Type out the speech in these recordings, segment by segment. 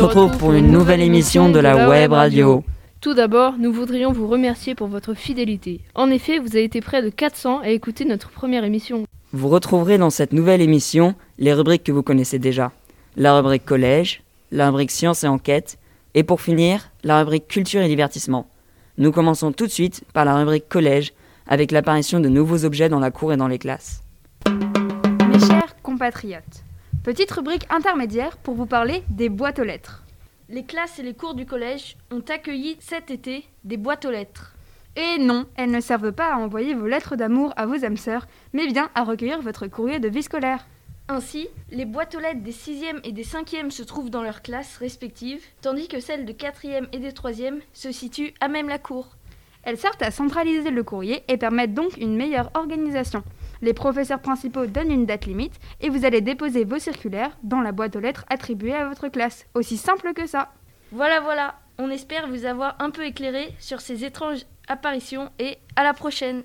on se retrouve pour une nouvelle émission de la web radio. Tout d'abord, nous voudrions vous remercier pour votre fidélité. En effet, vous avez été près de 400 à écouter notre première émission. Vous retrouverez dans cette nouvelle émission les rubriques que vous connaissez déjà. La rubrique collège, la rubrique sciences et enquêtes, et pour finir, la rubrique culture et divertissement. Nous commençons tout de suite par la rubrique collège, avec l'apparition de nouveaux objets dans la cour et dans les classes. Mes chers compatriotes, petite rubrique intermédiaire pour vous parler des boîtes aux lettres. Les classes et les cours du collège ont accueilli cet été des boîtes aux lettres. Et non, elles ne servent pas à envoyer vos lettres d'amour à vos âmes sœurs, mais bien à recueillir votre courrier de vie scolaire. Ainsi, les boîtes aux lettres des 6e et des 5e se trouvent dans leurs classes respectives, tandis que celles de 4e et des 3e se situent à même la cour. Elles servent à centraliser le courrier et permettent donc une meilleure organisation. Les professeurs principaux donnent une date limite et vous allez déposer vos circulaires dans la boîte aux lettres attribuée à votre classe. Aussi simple que ça. Voilà, voilà, on espère vous avoir un peu éclairé sur ces étranges apparitions et à la prochaine.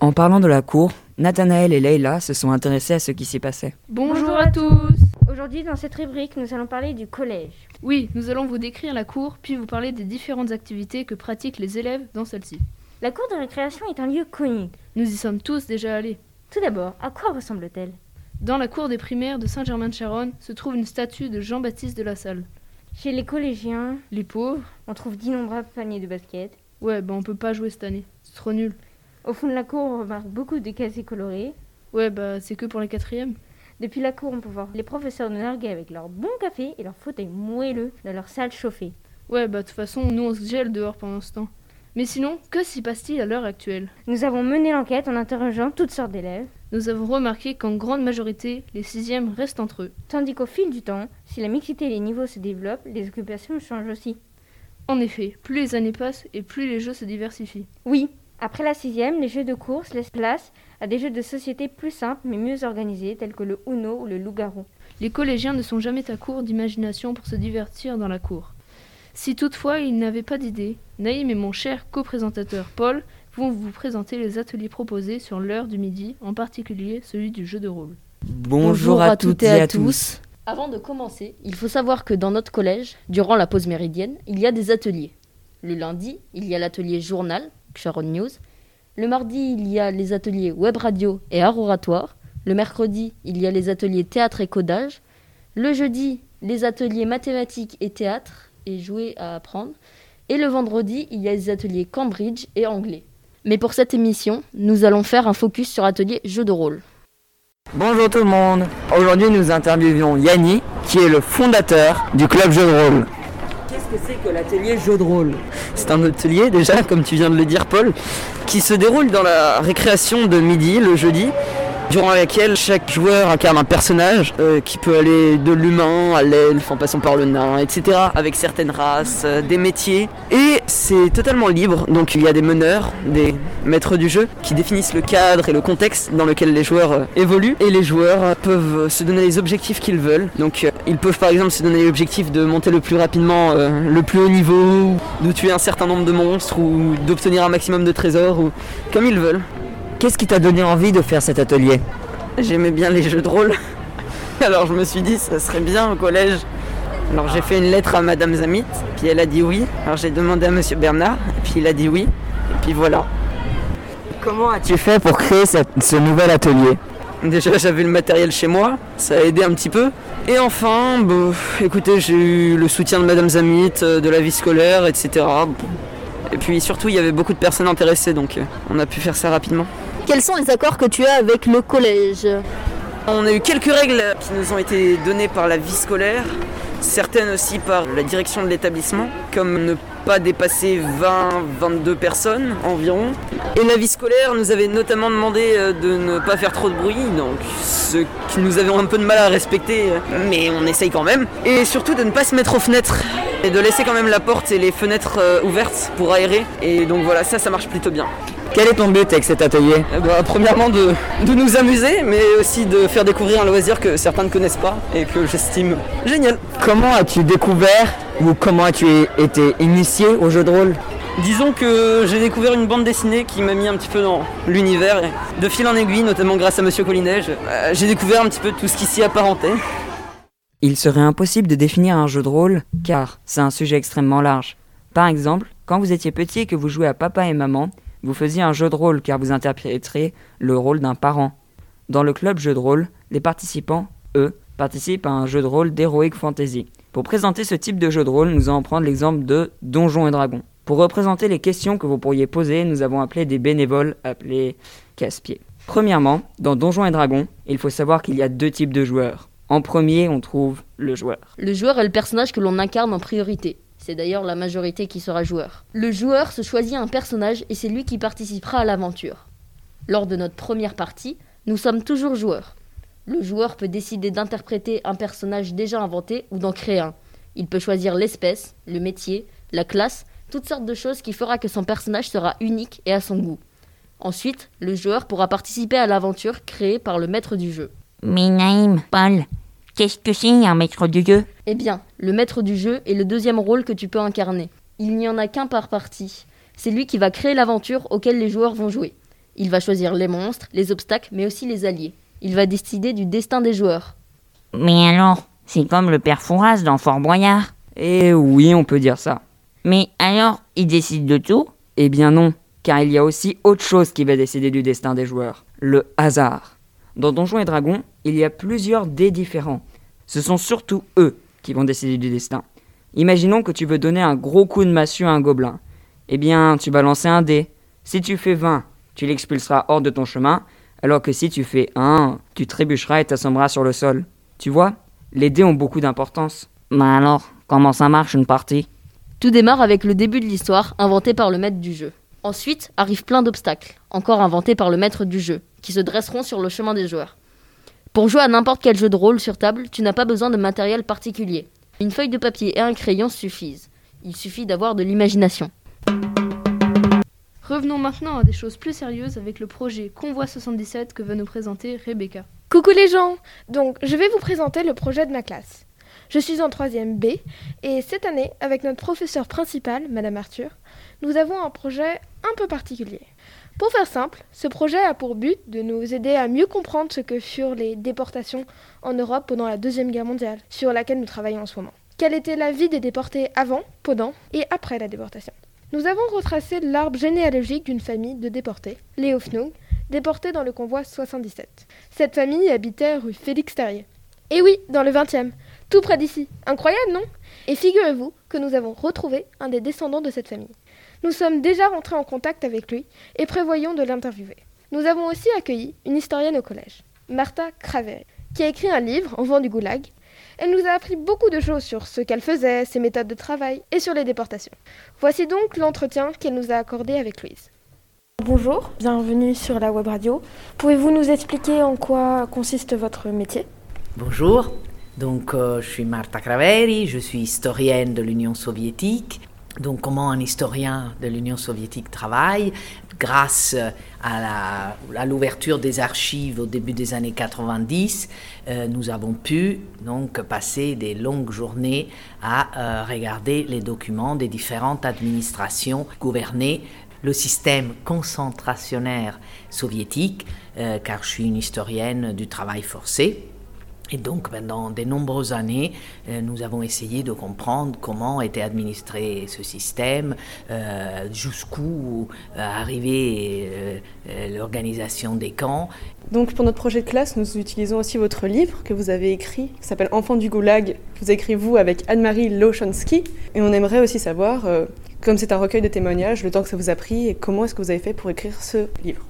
En parlant de la cour, Nathanaël et Leila se sont intéressés à ce qui s'y passait. Bonjour à tous Aujourd'hui, dans cette rubrique, nous allons parler du collège. Oui, nous allons vous décrire la cour, puis vous parler des différentes activités que pratiquent les élèves dans celle-ci. La cour de récréation est un lieu connu. Nous y sommes tous déjà allés. Tout d'abord, à quoi ressemble-t-elle? Dans la cour des primaires de Saint-Germain-de-Charonne se trouve une statue de Jean-Baptiste de la Salle. Chez les collégiens, Les pauvres on trouve d'innombrables paniers de basket. Ouais, bah on peut pas jouer cette année. C'est trop nul. Au fond de la cour, on remarque beaucoup de casiers colorés. Ouais, bah c'est que pour les quatrièmes. Depuis la cour, on peut voir les professeurs nous narguer avec leur bon café et leur fauteuil moelleux dans leur salle chauffée. Ouais, bah de toute façon, nous on se gèle dehors pendant ce temps. Mais sinon, que s'y passe-t-il à l'heure actuelle? Nous avons mené l'enquête en interrogeant toutes sortes d'élèves, Nous avons remarqué qu'en grande majorité, les sixièmes restent entre eux. tandis qu'au fil du temps, si la mixité et les niveaux se développent, les occupations changent aussi. En effet, plus les années passent et plus les jeux se diversifient. Oui, après la sixième, les jeux de course laissent place à des jeux de société plus simples mais mieux organisés, tels que le Uno ou le Loup-garou. Les collégiens ne sont jamais à court d'imagination pour se divertir dans la cour. Si toutefois ils n'avaient pas d'idée, Naïm et mon cher co-présentateur Paul vont vous présenter les ateliers proposés sur l'heure du midi, en particulier celui du jeu de rôle. Bonjour, à, toutes et à tous. Avant de commencer, il faut savoir que dans notre collège, durant la pause méridienne, il y a des ateliers. Le lundi, il y a l'atelier journal, Sharon News. Le mardi, il y a les ateliers web radio et art oratoire. Le mercredi, il y a les ateliers théâtre et codage. Le jeudi, les ateliers mathématiques et théâtre et jouer à apprendre. Et le vendredi, il y a les ateliers Cambridge et anglais. Mais pour cette émission, nous allons faire un focus sur atelier jeu de rôle. Bonjour tout le monde. Aujourd'hui, nous interviewons Yanni, qui est le fondateur du club jeu de rôle. Qu'est-ce que c'est que l'atelier jeu de rôle? C'est un atelier déjà, comme tu viens de le dire Paul, qui se déroule dans la récréation de midi le jeudi, durant laquelle chaque joueur incarne un personnage euh, qui peut aller de l'humain à l'elfe en passant par le nain, etc. avec certaines races, euh, des métiers. Et c'est totalement libre, donc il y a des meneurs, des maîtres du jeu qui définissent le cadre et le contexte dans lequel les joueurs euh, évoluent. Et les joueurs peuvent se donner les objectifs qu'ils veulent. Donc ils peuvent par exemple se donner l'objectif de monter le plus rapidement le plus haut niveau, de tuer un certain nombre de monstres, ou d'obtenir un maximum de trésors, ou comme ils veulent. Qu'est-ce qui t'a donné envie de faire cet atelier J'aimais bien les jeux de rôle. Alors je me suis dit ça serait bien au collège. Alors j'ai fait une lettre à Madame Zamit, puis elle a dit oui. Alors j'ai demandé à Monsieur Bernard, et puis il a dit oui. Et puis voilà. Comment as-tu fait pour créer cette- ce nouvel atelier Déjà j'avais le matériel chez moi, ça a aidé un petit peu. Et enfin, bah, écoutez, j'ai eu le soutien de Madame Zamit, euh, de la vie scolaire, etc. Et puis surtout il y avait beaucoup de personnes intéressées, donc euh, on a pu faire ça rapidement. Quels sont les accords que tu as avec le collège On a eu quelques règles qui nous ont été données par la vie scolaire, certaines aussi par la direction de l'établissement, comme ne pas dépasser 20-22 personnes environ. Et la vie scolaire nous avait notamment demandé euh, de ne pas faire trop de bruit, donc ce que nous avions un peu de mal à respecter, euh, mais on essaye quand même. Et surtout de ne pas se mettre aux fenêtres, et de laisser quand même la porte et les fenêtres euh, ouvertes pour aérer. Et donc voilà, ça, ça marche plutôt bien. Quel est ton but avec cet atelier Premièrement de, de nous amuser, mais aussi de faire découvrir un loisir que certains ne connaissent pas et que j'estime génial. Comment as-tu découvert ou comment as-tu été initié au jeu de rôle? Disons que j'ai découvert une bande dessinée qui m'a mis un petit peu dans l'univers. et De fil en aiguille, notamment grâce à Monsieur Collinet, euh, j'ai découvert un petit peu tout ce qui s'y apparentait. Il serait impossible de définir un jeu de rôle car c'est un sujet extrêmement large. Par exemple, quand vous étiez petit et que vous jouiez à papa et maman, vous faisiez un jeu de rôle car vous interpréteriez le rôle d'un parent. Dans le club jeu de rôle, les participants, eux, participent à un jeu de rôle d'Heroic Fantasy. Pour présenter ce type de jeu de rôle, nous allons prendre l'exemple de Donjons et Dragons. Pour représenter les questions que vous pourriez poser, nous avons appelé des bénévoles appelés casse-pieds. Premièrement, dans Donjons et Dragons, il faut savoir qu'il y a deux types de joueurs. En premier, on trouve le joueur. Le joueur est le personnage que l'on incarne en priorité. C'est d'ailleurs la majorité qui sera joueur. Le joueur se choisit un personnage et c'est lui qui participera à l'aventure. Lors de notre première partie, nous sommes toujours joueurs. Le joueur peut décider d'interpréter un personnage déjà inventé ou d'en créer un. Il peut choisir l'espèce, le métier, la classe, toutes sortes de choses qui fera que son personnage sera unique et à son goût. Ensuite, le joueur pourra participer à l'aventure créée par le maître du jeu. Paul, qu'est-ce que c'est un maître du jeu? Eh bien, le maître du jeu est le deuxième rôle que tu peux incarner. Il n'y en a qu'un par partie. C'est lui qui va créer l'aventure auquel les joueurs vont jouer. Il va choisir les monstres, les obstacles, mais aussi les alliés. Il va décider du destin des joueurs. Mais alors, c'est comme le père Fouras dans Fort Boyard. Eh oui, on peut dire ça. Mais alors, il décide de tout? Eh bien non, car il y a aussi autre chose qui va décider du destin des joueurs, le hasard. Dans Donjons et Dragons, il y a plusieurs dés différents. Ce sont surtout eux qui vont décider du destin. Imaginons que tu veux donner un gros coup de massue à un gobelin. Eh bien, tu vas lancer un dé. Si tu fais 20, tu l'expulseras hors de ton chemin, alors que si tu fais 1, tu trébucheras et t'assommeras sur le sol. Tu vois, les dés ont beaucoup d'importance. Mais alors, comment ça marche une partie? Tout démarre avec le début de l'histoire, inventé par le maître du jeu. Ensuite arrivent plein d'obstacles, encore inventés par le maître du jeu, qui se dresseront sur le chemin des joueurs. Pour jouer à n'importe quel jeu de rôle sur table, tu n'as pas besoin de matériel particulier. Une feuille de papier et un crayon suffisent. Il suffit d'avoir de l'imagination. Revenons maintenant à des choses plus sérieuses avec le projet Convoi 77 que va nous présenter Rebecca. Coucou les gens Donc, je vais vous présenter le projet de ma classe. Je suis en 3e B et cette année, avec notre professeur principal, Madame Arthur, nous avons un projet un peu particulier. Pour faire simple, ce projet a pour but de nous aider à mieux comprendre ce que furent les déportations en Europe pendant la Deuxième Guerre mondiale, sur laquelle nous travaillons en ce moment. Quelle était la vie des déportés avant, pendant et après la déportation? Nous avons retracé l'arbre généalogique d'une famille de déportés, les Hofnung, déportés dans le convoi 77. Cette famille habitait rue Félix Terrier. Et oui, dans le 20e, tout près d'ici. Incroyable, non? Et figurez-vous que nous avons retrouvé un des descendants de cette famille. Nous sommes déjà rentrés en contact avec lui et prévoyons de l'interviewer. Nous avons aussi accueilli une historienne au collège, Martha Craveri, qui a écrit un livre, En vent du goulag. Elle nous a appris beaucoup de choses sur ce qu'elle faisait, ses méthodes de travail et sur les déportations. Voici donc l'entretien qu'elle nous a accordé avec Louise. Bonjour, bienvenue sur la web radio. Pouvez-vous nous expliquer en quoi consiste votre métier? Bonjour, donc euh, je suis Marta Craveri, je suis historienne de l'Union soviétique. Donc comment un historien de l'Union soviétique travaille? Grâce à l'ouverture des archives au début des années 90, euh, nous avons pu donc passer des longues journées à euh, regarder les documents des différentes administrations gouvernées le système concentrationnaire soviétique, euh, car je suis une historienne du travail forcé. Et donc, pendant de nombreuses années, euh, nous avons essayé de comprendre comment était administré ce système, euh, jusqu'où arrivait l'organisation des camps. Donc, pour notre projet de classe, nous utilisons aussi votre livre que vous avez écrit, qui s'appelle Enfants du Goulag. Vous écrivez vous avec Anne-Marie Lochonsky. Et on aimerait aussi savoir comme c'est un recueil de témoignages, le temps que ça vous a pris et comment est-ce que vous avez fait pour écrire ce livre?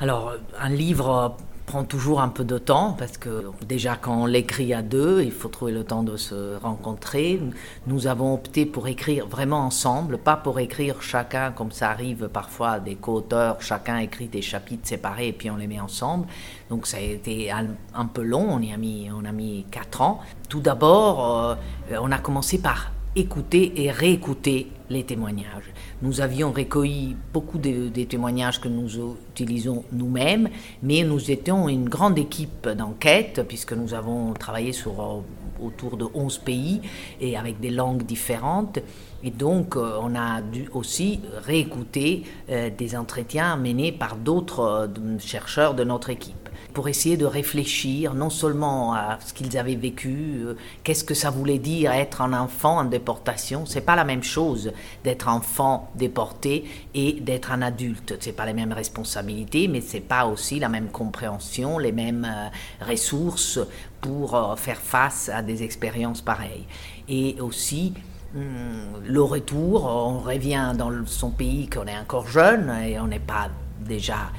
Alors, un livre prend toujours un peu de temps parce que déjà quand on l'écrit à deux, il faut trouver le temps de se rencontrer. Nous avons opté pour écrire vraiment ensemble, pas pour écrire chacun comme ça arrive parfois des co-auteurs, chacun écrit des chapitres séparés et puis on les met ensemble. Donc ça a été un, peu long, on y a mis on a mis quatre ans. Tout d'abord, euh, on a commencé par écouter et réécouter les témoignages. Nous avions recueilli beaucoup de, témoignages que nous utilisons nous-mêmes, mais nous étions une grande équipe d'enquête, puisque nous avons travaillé sur euh, autour de 11 pays et avec des langues différentes. Et donc, euh, on a dû aussi réécouter euh, des entretiens menés par d'autres chercheurs de notre équipe. Pour essayer de réfléchir non seulement à ce qu'ils avaient vécu, euh, qu'est-ce que ça voulait dire être un enfant en déportation. C'est pas la même chose d'être enfant déporté et d'être un adulte. C'est pas les mêmes responsabilités, mais c'est pas aussi la même compréhension, les mêmes euh, ressources pour euh, faire face à des expériences pareilles. Et aussi, hum, le retour, on revient dans son pays qu'on est encore jeune et on n'est pas déjà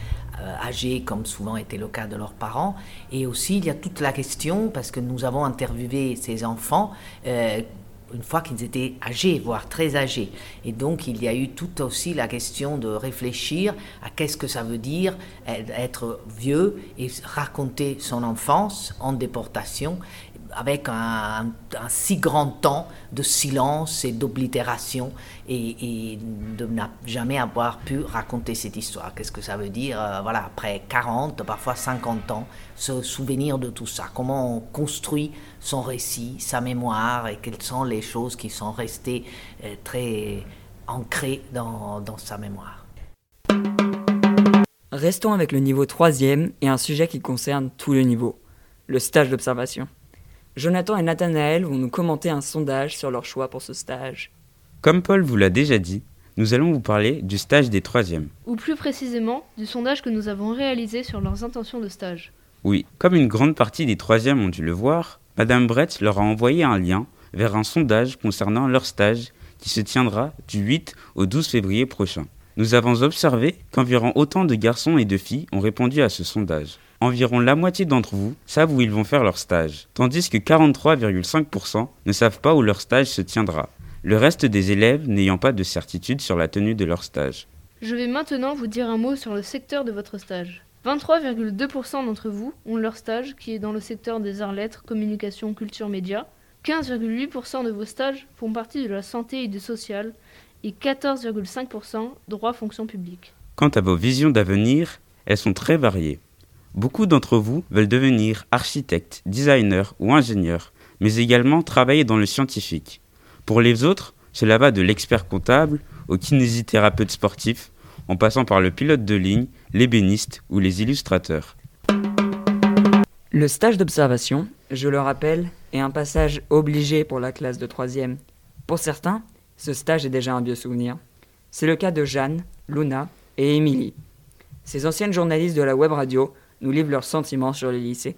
âgés comme souvent était le cas de leurs parents. Et aussi, il y a toute la question, parce que nous avons interviewé ces enfants, euh, une fois qu'ils étaient âgés, voire très âgés. Et donc, il y a eu toute aussi la question de réfléchir à qu'est-ce que ça veut dire être vieux et raconter son enfance en déportation avec un, si grand temps de silence et d'oblitération et, de ne jamais avoir pu raconter cette histoire. Qu'est-ce que ça veut dire, euh, voilà, après 40, parfois 50 ans, se souvenir de tout ça, comment on construit son récit, sa mémoire et quelles sont les choses qui sont restées euh, très ancrées dans, sa mémoire. Restons avec le niveau 3 et un sujet qui concerne tous les niveaux, le stage d'observation. Jonathan et Nathanaël vont nous commenter un sondage sur leur choix pour ce stage. Comme Paul vous l'a déjà dit, nous allons vous parler du stage des troisièmes. Ou plus précisément, du sondage que nous avons réalisé sur leurs intentions de stage. Oui, comme une grande partie des troisièmes ont dû le voir, Madame Brett leur a envoyé un lien vers un sondage concernant leur stage qui se tiendra du 8 au 12 février prochain. Nous avons observé qu'environ autant de garçons et de filles ont répondu à ce sondage environ la moitié d'entre vous savent où ils vont faire leur stage, tandis que 43,5% ne savent pas où leur stage se tiendra, le reste des élèves n'ayant pas de certitude sur la tenue de leur stage. Je vais maintenant vous dire un mot sur le secteur de votre stage. 23,2% d'entre vous ont leur stage qui est dans le secteur des arts-lettres, communication, culture, médias. 15,8% de vos stages font partie de la santé et du social et 14,5% droit fonction publique. Quant à vos visions d'avenir, elles sont très variées. Beaucoup d'entre vous veulent devenir architecte, designer ou ingénieur, mais également travailler dans le scientifique. Pour les autres, cela va de l'expert comptable au kinésithérapeute sportif, en passant par le pilote de ligne, l'ébéniste ou les illustrateurs. Le stage d'observation, je le rappelle, est un passage obligé pour la classe de troisième. Pour certains, ce stage est déjà un vieux souvenir. C'est le cas de Jeanne, Luna et Émilie. Ces anciennes journalistes de la web radio nous livrent leurs sentiments sur les lycées.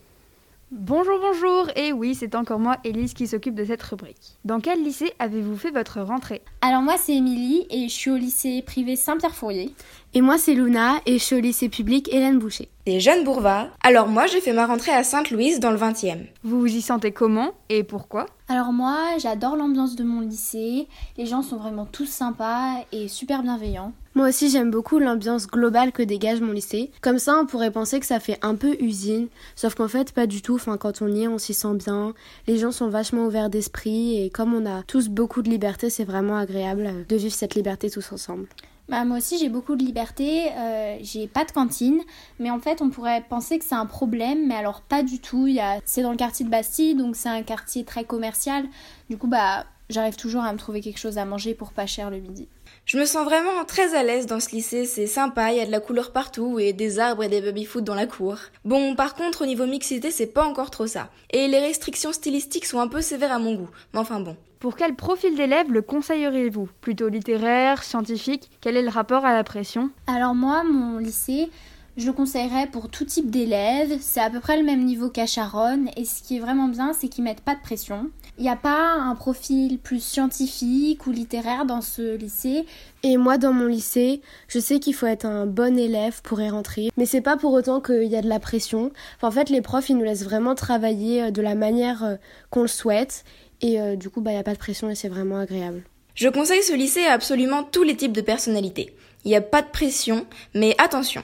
Bonjour, bonjour, et oui, c'est encore moi, Élise, qui s'occupe de cette rubrique. Dans quel lycée avez-vous fait votre rentrée? Alors moi, c'est Émilie, et je suis au lycée privé Saint-Pierre-Fourier. Et moi, c'est Luna, et je suis au lycée public Hélène Boucher. Et Jeanne Bourva. Alors moi, j'ai fait ma rentrée à Sainte-Louise, dans le 20e. Vous vous y sentez comment, et pourquoi? Alors moi, j'adore l'ambiance de mon lycée, les gens sont vraiment tous sympas et super bienveillants. Moi aussi j'aime beaucoup l'ambiance globale que dégage mon lycée. Comme ça on pourrait penser que ça fait un peu usine, sauf qu'en fait pas du tout, enfin quand on y est on s'y sent bien, les gens sont vachement ouverts d'esprit et comme on a tous beaucoup de liberté c'est vraiment agréable de vivre cette liberté tous ensemble. Bah, moi aussi j'ai beaucoup de liberté, euh, j'ai pas de cantine, mais en fait on pourrait penser que c'est un problème, mais alors pas du tout. A... C'est dans le quartier de Bastille, donc c'est un quartier très commercial. Du coup bah j'arrive toujours à me trouver quelque chose à manger pour pas cher le midi. Je me sens vraiment très à l'aise dans ce lycée, c'est sympa, il y a de la couleur partout et des arbres et des baby-foot dans la cour. Bon, par contre, au niveau mixité, c'est pas encore trop ça. Et les restrictions stylistiques sont un peu sévères à mon goût. Mais enfin bon. Pour quel profil d'élève le conseilleriez-vous? Plutôt littéraire, scientifique? Quel est le rapport à la pression? Alors moi, mon lycée, je le conseillerais pour tout type d'élèves. C'est à peu près le même niveau qu'à Charonne. Et ce qui est vraiment bien, c'est qu'ils mettent pas de pression. Il n'y a pas un profil plus scientifique ou littéraire dans ce lycée? Et moi, dans mon lycée, je sais qu'il faut être un bon élève pour y rentrer. Mais c'est pas pour autant qu'il y a de la pression. en fait, les profs, ils nous laissent vraiment travailler euh, de la manière euh, qu'on le souhaite. Et euh, du coup, bah, il n'y a pas de pression et c'est vraiment agréable. Je conseille ce lycée à absolument tous les types de personnalités. Il n'y a pas de pression, mais attention,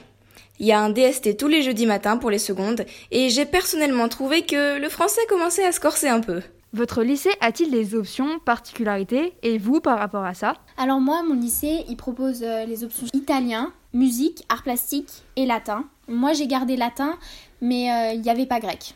il y a un DST tous les jeudis matins pour les secondes, et j'ai personnellement trouvé que le français commençait à se corser un peu. Votre lycée a-t-il des options, particularités, et vous par rapport à ça? Alors moi, mon lycée, il propose euh, les options italien, musique, art plastique et latin. Moi, j'ai gardé latin, mais euh, il n'y avait pas grec.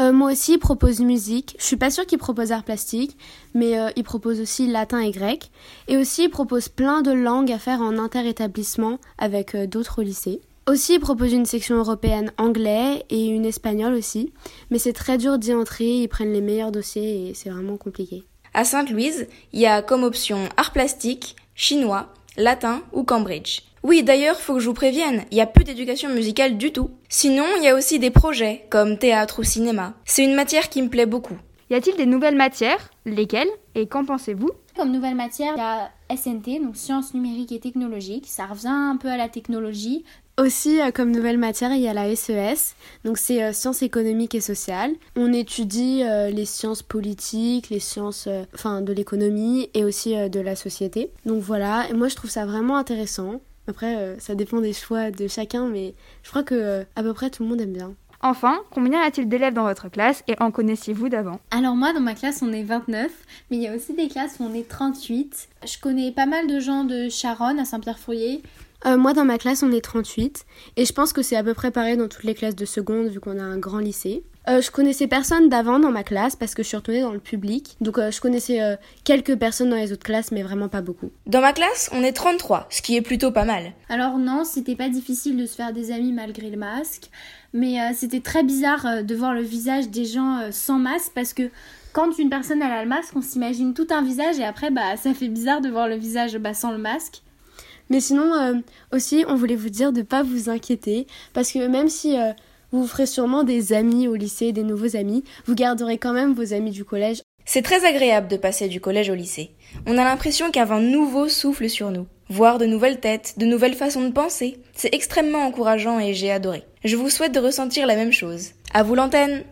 Euh, moi aussi, il propose musique. Je suis pas sûre qu'il propose art plastique, mais il propose aussi latin et grec. Et aussi, il propose plein de langues à faire en interétablissement avec d'autres lycées. Aussi, ils proposent une section européenne anglais et une espagnole aussi, mais c'est très dur d'y entrer, ils prennent les meilleurs dossiers et c'est vraiment compliqué. À Sainte-Louise, il y a comme option art plastique, chinois, latin ou Cambridge. Oui, d'ailleurs, faut que je vous prévienne, il y a plus d'éducation musicale du tout. Sinon, il y a aussi des projets, comme théâtre ou cinéma. C'est une matière qui me plaît beaucoup. Y a-t-il des nouvelles matières? Lesquelles? Et qu'en pensez-vous? Comme nouvelle matière, il y a SNT, donc sciences numériques et technologiques. Ça revient un peu à la technologie. Aussi, euh, comme nouvelle matière, il y a la SES, donc c'est euh, sciences économiques et sociales. On étudie euh, les sciences politiques, les sciences enfin, de l'économie et aussi de la société. Donc voilà, moi je trouve ça vraiment intéressant. Après, ça dépend des choix de chacun, mais je crois que à peu près tout le monde aime bien. Enfin, combien y a-t-il d'élèves dans votre classe et en connaissiez-vous d'avant? Alors moi, dans ma classe, on est 29, mais il y a aussi des classes où on est 38. Je connais pas mal de gens de Charonne, à Saint-Pierre-Fourier. Euh, moi, dans ma classe, on est 38. Et je pense que c'est à peu près pareil dans toutes les classes de seconde, vu qu'on a un grand lycée. Euh, je connaissais personne d'avant dans ma classe parce que je suis retournée dans le public. Donc euh, je connaissais euh, quelques personnes dans les autres classes, mais vraiment pas beaucoup. Dans ma classe, on est 33, ce qui est plutôt pas mal. Alors non, c'était pas difficile de se faire des amis malgré le masque. Mais c'était très bizarre de voir le visage des gens sans masque parce que quand une personne a le masque, on s'imagine tout un visage et après, bah, ça fait bizarre de voir le visage bah, sans le masque. Mais sinon, aussi, on voulait vous dire de ne pas vous inquiéter parce que même si vous ferez sûrement des amis au lycée, des nouveaux amis. Vous garderez quand même vos amis du collège. C'est très agréable de passer du collège au lycée. On a l'impression qu'un vent nouveau souffle sur nous. Voir de nouvelles têtes, de nouvelles façons de penser. C'est extrêmement encourageant et j'ai adoré. Je vous souhaite de ressentir la même chose. À vous l'antenne!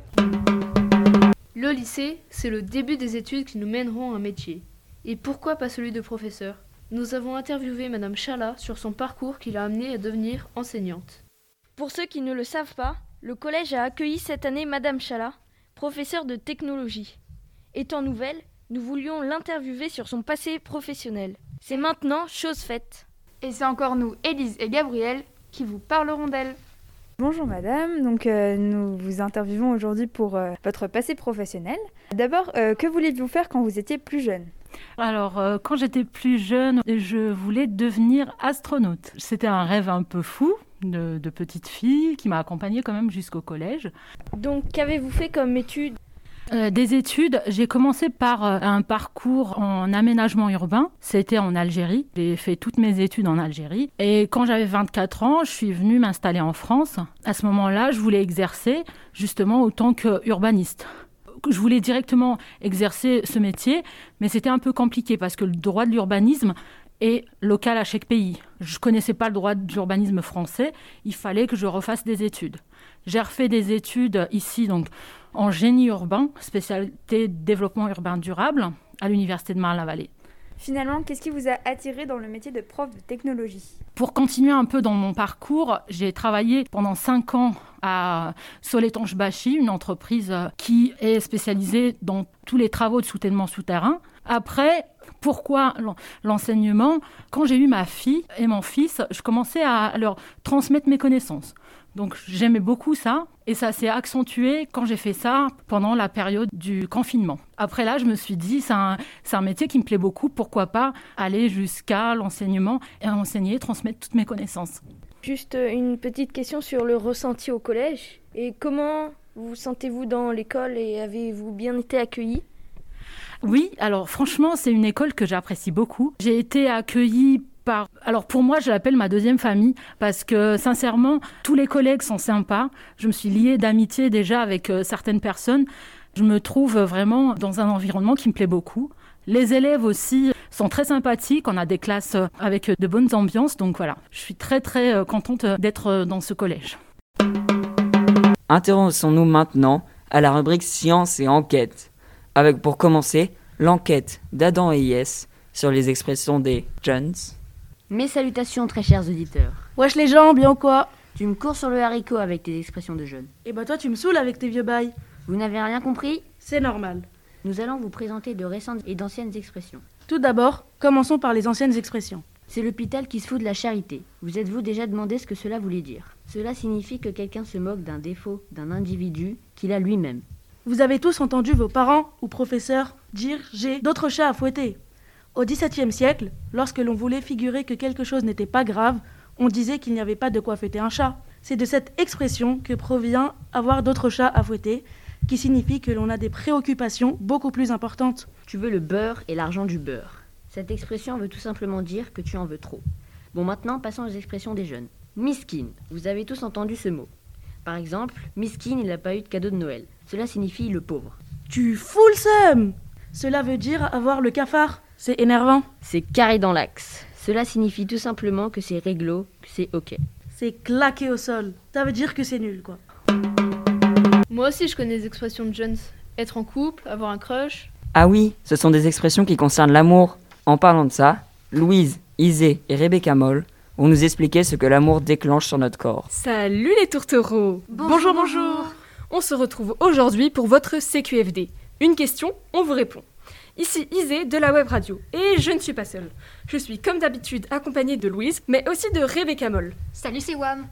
Le lycée, c'est le début des études qui nous mèneront à un métier. Et pourquoi pas celui de professeur? Nous avons interviewé Madame Chala sur son parcours qui l'a amenée à devenir enseignante. Pour ceux qui ne le savent pas, le collège a accueilli cette année Madame Chala, professeure de technologie. Étant nouvelle, nous voulions l'interviewer sur son passé professionnel. C'est maintenant chose faite. Et c'est encore nous, Élise et Gabriel, qui vous parlerons d'elle. Bonjour madame, donc euh, nous vous interviewons aujourd'hui pour euh, votre passé professionnel. D'abord, euh, que vouliez-vous faire quand vous étiez plus jeune? Alors, quand j'étais plus jeune, je voulais devenir astronaute. C'était un rêve un peu fou, de, petite fille qui m'a accompagnée quand même jusqu'au collège. Donc qu'avez-vous fait comme études euh, des études, j'ai commencé par euh, un parcours en aménagement urbain. C'était en Algérie. J'ai fait toutes mes études en Algérie. Et quand j'avais 24 ans, je suis venue m'installer en France. À ce moment-là, je voulais exercer justement autant qu'urbaniste je voulais directement exercer ce métier, mais c'était un peu compliqué parce que le droit de l'urbanisme, et local à chaque pays. Je ne connaissais pas le droit d'urbanisme français, il fallait que je refasse des études. J'ai refait des études ici donc en génie urbain, spécialité développement urbain durable à l'université de Marne-la-Vallée. Finalement, qu'est-ce qui vous a attiré dans le métier de prof de technologie? Pour continuer un peu dans mon parcours, j'ai travaillé pendant cinq ans à Soletange Bachi, une entreprise qui est spécialisée dans tous les travaux de soutènement souterrain. Après, pourquoi l'enseignement Quand j'ai eu ma fille et mon fils, je commençais à leur transmettre mes connaissances. Donc j'aimais beaucoup ça et ça s'est accentué quand j'ai fait ça pendant la période du confinement. Après là, je me suis dit, c'est un, un, métier qui me plaît beaucoup, pourquoi pas aller jusqu'à l'enseignement et enseigner, transmettre toutes mes connaissances. Juste une petite question sur le ressenti au collège. Et comment vous sentez-vous dans l'école et avez-vous bien été accueilli? Oui, alors franchement, c'est une école que j'apprécie beaucoup. J'ai été accueillie par... Alors pour moi, je l'appelle ma deuxième famille parce que sincèrement, tous les collègues sont sympas. Je me suis liée d'amitié déjà avec euh, certaines personnes. Je me trouve vraiment dans un environnement qui me plaît beaucoup. Les élèves aussi sont très sympathiques. On a des classes avec de bonnes ambiances. Donc voilà, je suis très très euh, contente d'être dans ce collège. Intéressons-nous maintenant à la rubrique sciences et enquêtes avec pour commencer l'enquête d'Adam et Yes sur les expressions des jeunes. Mes salutations très chers auditeurs. Wesh les gens, bien quoi? Tu me cours sur le haricot avec tes expressions de jeunes. Et eh bah toi tu me saoules avec tes vieux bails. Vous n'avez rien compris? C'est normal. Nous allons vous présenter de récentes et d'anciennes expressions. Tout d'abord, commençons par les anciennes expressions. C'est l'hôpital qui se fout de la charité. Vous êtes-vous déjà demandé ce que cela voulait dire? Cela signifie que quelqu'un se moque d'un défaut d'un individu qu'il a lui-même. Vous avez tous entendu vos parents ou professeurs dire j'ai d'autres chats à fouetter. Au XVIIe siècle, lorsque l'on voulait figurer que quelque chose n'était pas grave, on disait qu'il n'y avait pas de quoi fêter un chat. C'est de cette expression que provient avoir d'autres chats à fouetter, qui signifie que l'on a des préoccupations beaucoup plus importantes. Tu veux le beurre et l'argent du beurre. Cette expression veut tout simplement dire que tu en veux trop. Bon, maintenant, passons aux expressions des jeunes. Miskin, vous avez tous entendu ce mot. Par exemple, Miskin, il n'a pas eu de cadeau de Noël. Cela signifie le pauvre. Tu fous le seum Cela veut dire avoir le cafard. C'est énervant. C'est carré dans l'axe. Cela signifie tout simplement que c'est réglo, que c'est ok. C'est claqué au sol. Ça veut dire que c'est nul, quoi. Moi aussi, je connais les expressions de jeunes. Être en couple, avoir un crush. Ah oui, ce sont des expressions qui concernent l'amour. En parlant de ça, Louise, Isée et Rebecca Moll vont nous expliquer ce que l'amour déclenche sur notre corps. Salut les tourtereaux Bonjour, bonjour, On se retrouve aujourd'hui pour votre CQFD. Une question, on vous répond. Ici Isée de la web radio. Et je ne suis pas seule. Je suis comme d'habitude accompagnée de Louise, mais aussi de Rebecca Moll. Salut, c'est Wam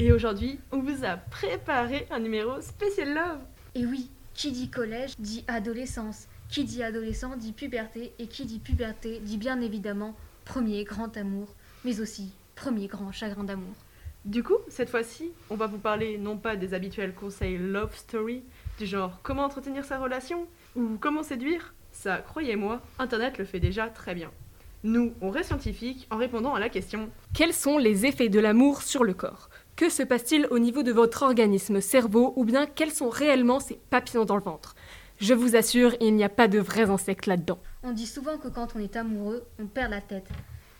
Et aujourd'hui, on vous a préparé un numéro spécial love. Et oui, qui dit collège dit adolescence. Qui dit adolescent dit puberté. Et qui dit puberté dit bien évidemment premier grand amour, mais aussi premier grand chagrin d'amour. Du coup, cette fois-ci, on va vous parler non pas des habituels conseils love story, du genre comment entretenir sa relation ou comment séduire, ça, croyez-moi, Internet le fait déjà très bien. Nous, on reste scientifique en répondant à la question Quels sont les effets de l'amour sur le corps? Que se passe-t-il au niveau de votre organisme, cerveau, ou bien quels sont réellement ces papillons dans le ventre? Je vous assure, il n'y a pas de vrais insectes là-dedans. On dit souvent que quand on est amoureux, on perd la tête.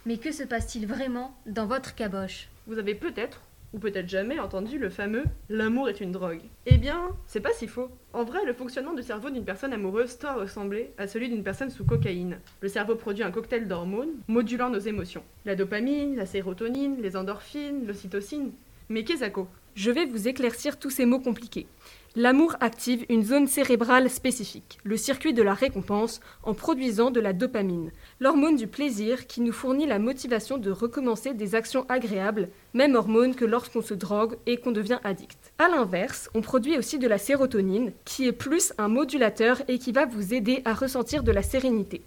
Mais que se passe-t-il vraiment dans votre caboche? Vous avez peut-être ou peut-être jamais entendu le fameux l'amour est une drogue. Eh bien, c'est pas si faux. En vrai, le fonctionnement du cerveau d'une personne amoureuse doit ressembler à celui d'une personne sous cocaïne. Le cerveau produit un cocktail d'hormones modulant nos émotions. La dopamine, la sérotonine, les endorphines, l'ocytocine. Mais qu'est-ce Je vais vous éclaircir tous ces mots compliqués. L'amour active une zone cérébrale spécifique, le circuit de la récompense, en produisant de la dopamine, l'hormone du plaisir qui nous fournit la motivation de recommencer des actions agréables, même hormone que lorsqu'on se drogue et qu'on devient addict. A l'inverse, on produit aussi de la sérotonine, qui est plus un modulateur et qui va vous aider à ressentir de la sérénité.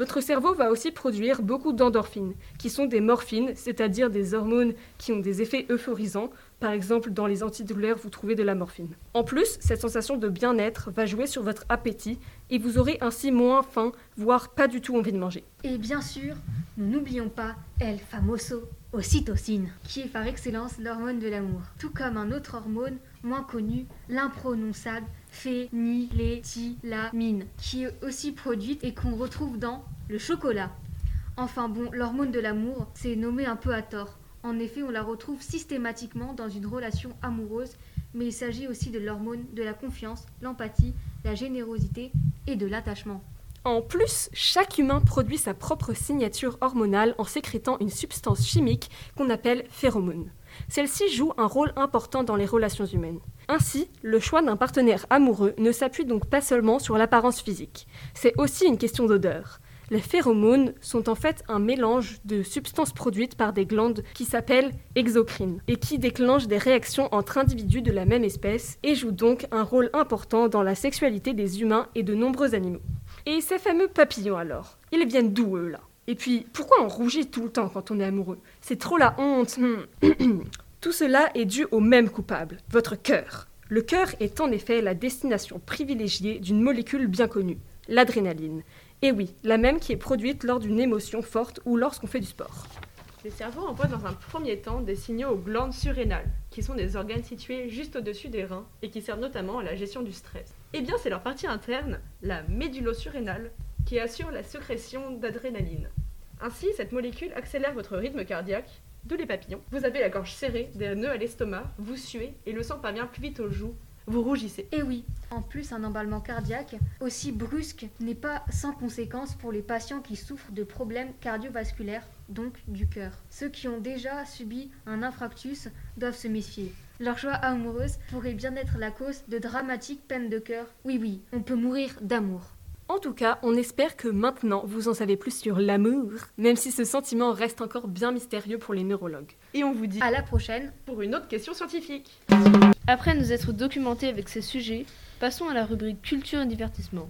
Votre cerveau va aussi produire beaucoup d'endorphines, qui sont des morphines, c'est-à-dire des hormones qui ont des effets euphorisants. Par exemple, dans les antidouleurs, vous trouvez de la morphine. En plus, cette sensation de bien-être va jouer sur votre appétit et vous aurez ainsi moins faim, voire pas du tout envie de manger. Et bien sûr, nous n'oublions pas El Famoso, ocytocine, qui est par excellence l'hormone de l'amour. Tout comme un autre hormone moins connu, l'imprononçable phényléthylamine, qui est aussi produite et qu'on retrouve dans le chocolat. Enfin bon, l'hormone de l'amour, c'est nommé un peu à tort. En effet, on la retrouve systématiquement dans une relation amoureuse, mais il s'agit aussi de l'hormone de la confiance, l'empathie, la générosité et de l'attachement. En plus, chaque humain produit sa propre signature hormonale en sécrétant une substance chimique qu'on appelle phéromone. Celle-ci joue un rôle important dans les relations humaines. Ainsi, le choix d'un partenaire amoureux ne s'appuie donc pas seulement sur l'apparence physique, c'est aussi une question d'odeur. Les phéromones sont en fait un mélange de substances produites par des glandes qui s'appellent exocrines et qui déclenchent des réactions entre individus de la même espèce et jouent donc un rôle important dans la sexualité des humains et de nombreux animaux. Et ces fameux papillons alors Ils viennent d'où eux là? Et puis, pourquoi on rougit tout le temps quand on est amoureux? C'est trop la honte hmm. Tout cela est dû au même coupable, votre cœur. Le cœur est en effet la destination privilégiée d'une molécule bien connue, l'adrénaline. Et oui, la même qui est produite lors d'une émotion forte ou lorsqu'on fait du sport. Le cerveau envoie dans un premier temps des signaux aux glandes surrénales, qui sont des organes situés juste au-dessus des reins et qui servent notamment à la gestion du stress. Eh bien, c'est leur partie interne, la médulosurrénale, qui assure la sécrétion d'adrénaline. Ainsi, cette molécule accélère votre rythme cardiaque, d'où les papillons. Vous avez la gorge serrée, des nœuds à l'estomac, vous suez et le sang parvient plus vite aux joues, vous rougissez. Et oui, en plus, un emballement cardiaque aussi brusque n'est pas sans conséquence pour les patients qui souffrent de problèmes cardiovasculaires, donc du cœur. Ceux qui ont déjà subi un infarctus doivent se méfier. Leur joie amoureuse pourrait bien être la cause de dramatiques peines de cœur. Oui, oui, on peut mourir d'amour. En tout cas, on espère que maintenant vous en savez plus sur l'amour, même si ce sentiment reste encore bien mystérieux pour les neurologues. Et on vous dit à la prochaine pour une autre question scientifique. Après nous être documentés avec ces sujets, passons à la rubrique culture et divertissement.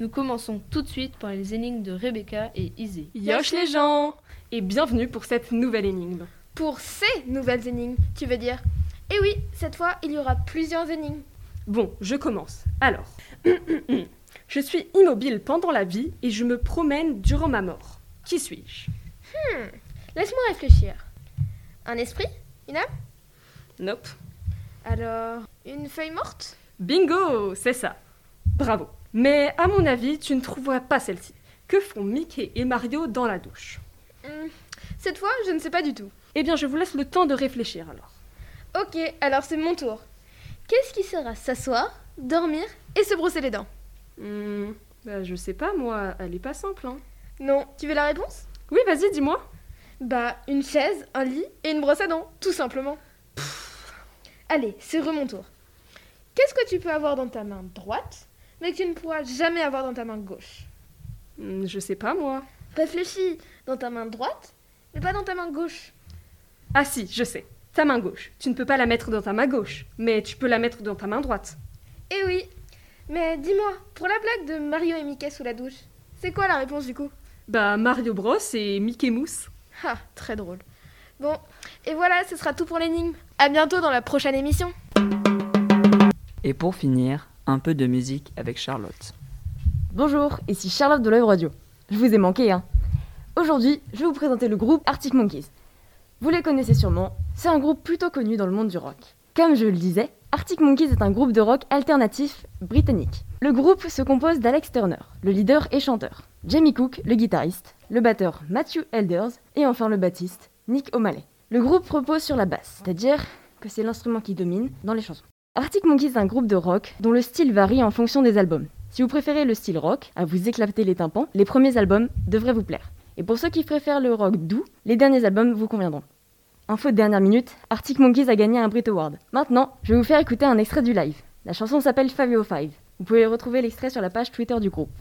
Nous commençons tout de suite par les énigmes de Rebecca et Izzy. Yosh les gens Et bienvenue pour cette nouvelle énigme. Pour ces nouvelles énigmes, tu veux dire? Et oui, cette fois, il y aura plusieurs énigmes. Bon, je commence. Alors, je suis immobile pendant la vie et je me promène durant ma mort. Qui suis-je? Hmm, laisse-moi réfléchir. Un esprit? Une âme? Nope. Alors, une feuille morte? Bingo, c'est ça. Bravo. Mais à mon avis, tu ne trouveras pas celle-ci. Que font Mickey et Mario dans la douche? Hmm, Cette fois, je ne sais pas du tout. Eh bien, je vous laisse le temps de réfléchir alors. Ok, alors c'est mon tour. Qu'est-ce qui sert à s'asseoir, dormir et se brosser les dents? Hmm, bah, je sais pas, moi, elle est pas simple, hein. Non, tu veux la réponse? Oui, vas-y, dis-moi. Bah, une chaise, un lit et une brosse à dents, tout simplement. Allez, c'est mon tour. Qu'est-ce que tu peux avoir dans ta main droite, mais que tu ne pourras jamais avoir dans ta main gauche? Hmm, je sais pas, moi. Réfléchis, dans ta main droite, mais pas dans ta main gauche. Ah si, je sais. Ta main gauche. Tu ne peux pas la mettre dans ta main gauche, mais tu peux la mettre dans ta main droite. Eh oui, mais dis-moi, pour la blague de Mario et Mickey sous la douche, c'est quoi la réponse du coup? Bah, Mario Bros et Mickey Mousse. Ah, très drôle. Bon, et voilà, ce sera tout pour l'énigme. À bientôt dans la prochaine émission. Et pour finir, un peu de musique avec Charlotte. Bonjour, ici Charlotte de Live Radio. Je vous ai manqué, hein. Aujourd'hui, je vais vous présenter le groupe Arctic Monkeys. Vous les connaissez sûrement, c'est un groupe plutôt connu dans le monde du rock. Comme je le disais, Arctic Monkeys est un groupe de rock alternatif britannique. Le groupe se compose d'Alex Turner, le leader et chanteur, Jamie Cook, le guitariste, le batteur Matthew Elders et enfin le bassiste Nick O'Malley. Le groupe repose sur la basse, c'est-à-dire que c'est l'instrument qui domine dans les chansons. Arctic Monkeys est un groupe de rock dont le style varie en fonction des albums. Si vous préférez le style rock, à vous éclater les tympans, les premiers albums devraient vous plaire. Et pour ceux qui préfèrent le rock doux, les derniers albums vous conviendront. Info de dernière minute, Arctic Monkeys a gagné un Brit Award. Maintenant, je vais vous faire écouter un extrait du live. La chanson s'appelle 505. Vous pouvez retrouver l'extrait sur la page Twitter du groupe.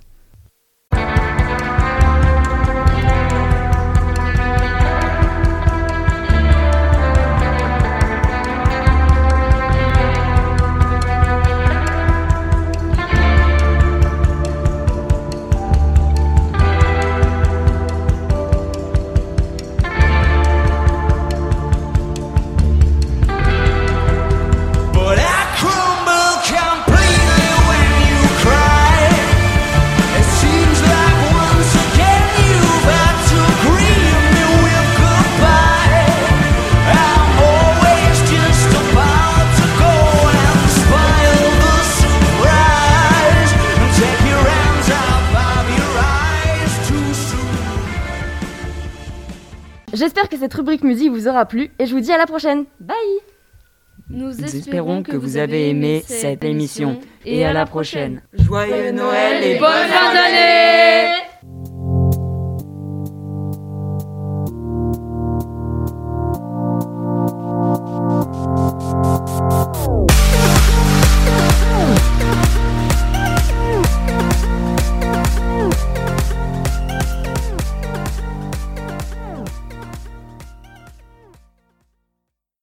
cette rubrique musique vous aura plu et je vous dis à la prochaine. Bye Nous, espérons que, vous avez aimé cette émission et à la prochaine. Joyeux Noël et bonne fin d'année